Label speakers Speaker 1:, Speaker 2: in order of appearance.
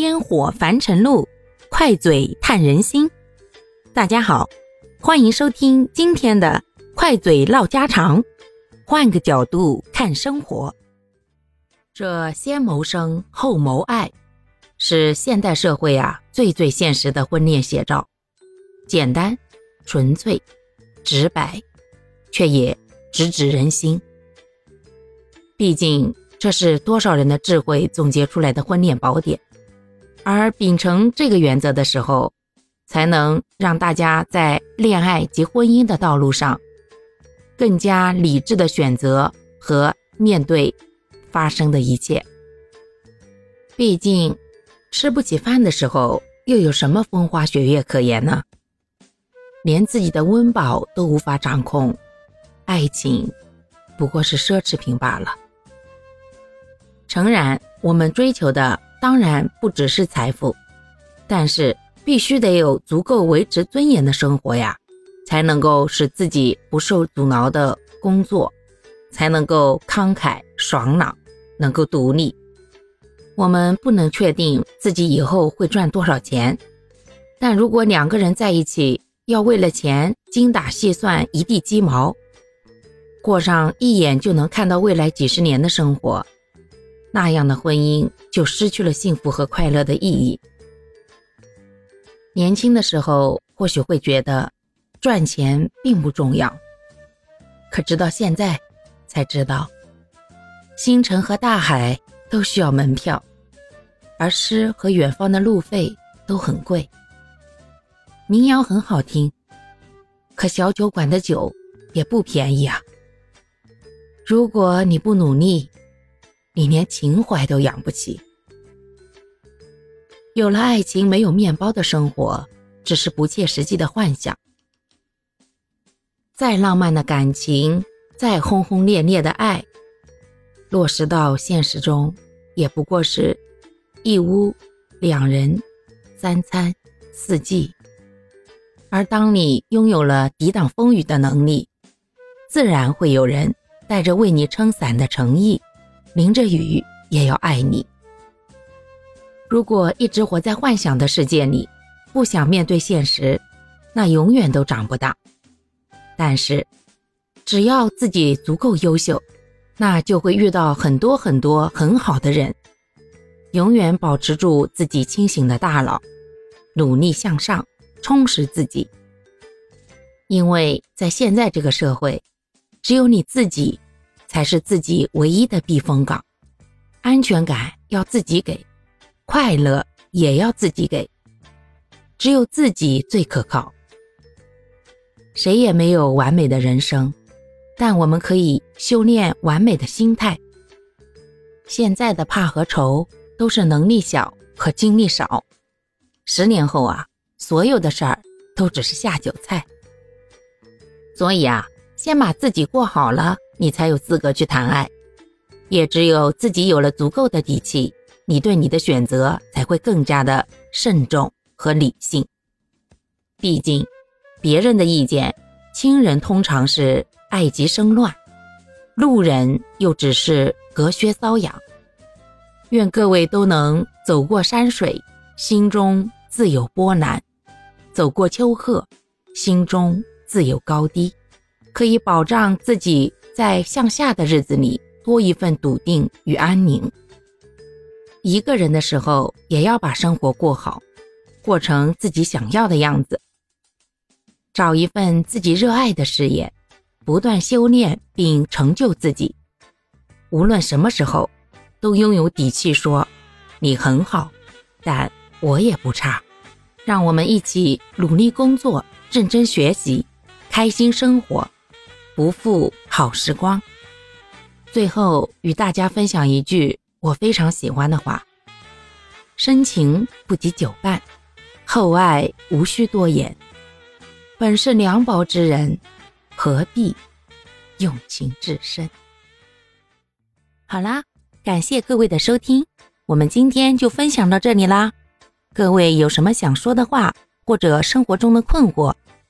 Speaker 1: 烟火凡尘路，快嘴探人心。大家好，欢迎收听今天的快嘴唠家常，换个角度看生活。这先谋生后谋爱，是现代社会啊最最现实的婚恋写照。简单、纯粹、直白，却也直指人心。毕竟，这是多少人的智慧总结出来的婚恋宝典。而秉承这个原则的时候，才能让大家在恋爱及婚姻的道路上，更加理智的选择和面对发生的一切。毕竟，吃不起饭的时候，又有什么风花雪月可言呢？连自己的温饱都无法掌控，爱情不过是奢侈品罢了。诚然，我们追求的。当然不只是财富，但是必须得有足够维持尊严的生活呀，才能够使自己不受阻挠的工作，才能够慷慨爽朗，能够独立。我们不能确定自己以后会赚多少钱，但如果两个人在一起要为了钱精打细算一地鸡毛，过上一眼就能看到未来几十年的生活。那样的婚姻就失去了幸福和快乐的意义。年轻的时候或许会觉得赚钱并不重要，可直到现在才知道，星辰和大海都需要门票，而诗和远方的路费都很贵。民谣很好听，可小酒馆的酒也不便宜啊。如果你不努力，你连情怀都养不起，有了爱情没有面包的生活，只是不切实际的幻想。再浪漫的感情，再轰轰烈烈的爱，落实到现实中，也不过是一屋两人，三餐四季。而当你拥有了抵挡风雨的能力，自然会有人带着为你撑伞的诚意。淋着雨也要爱你。如果一直活在幻想的世界里，不想面对现实，那永远都长不大。但是，只要自己足够优秀，那就会遇到很多很多很好的人。永远保持住自己清醒的大脑，努力向上，充实自己。因为在现在这个社会，只有你自己。才是自己唯一的避风港，安全感要自己给，快乐也要自己给，只有自己最可靠。谁也没有完美的人生，但我们可以修炼完美的心态。现在的怕和愁都是能力小和精力少，十年后啊，所有的事儿都只是下酒菜。所以啊，先把自己过好了。你才有资格去谈爱，也只有自己有了足够的底气，你对你的选择才会更加的慎重和理性。毕竟，别人的意见，亲人通常是爱极生乱，路人又只是隔靴搔痒。愿各位都能走过山水，心中自有波澜；走过丘壑，心中自有高低，可以保障自己。在向下的日子里，多一份笃定与安宁。一个人的时候，也要把生活过好，过成自己想要的样子。找一份自己热爱的事业，不断修炼并成就自己。无论什么时候，都拥有底气说：“你很好，但我也不差。”让我们一起努力工作，认真学习，开心生活。不负好时光。最后与大家分享一句我非常喜欢的话：深情不及久伴，厚爱无需多言。本是两薄之人，何必用情至深？好啦，感谢各位的收听，我们今天就分享到这里啦。各位有什么想说的话，或者生活中的困惑，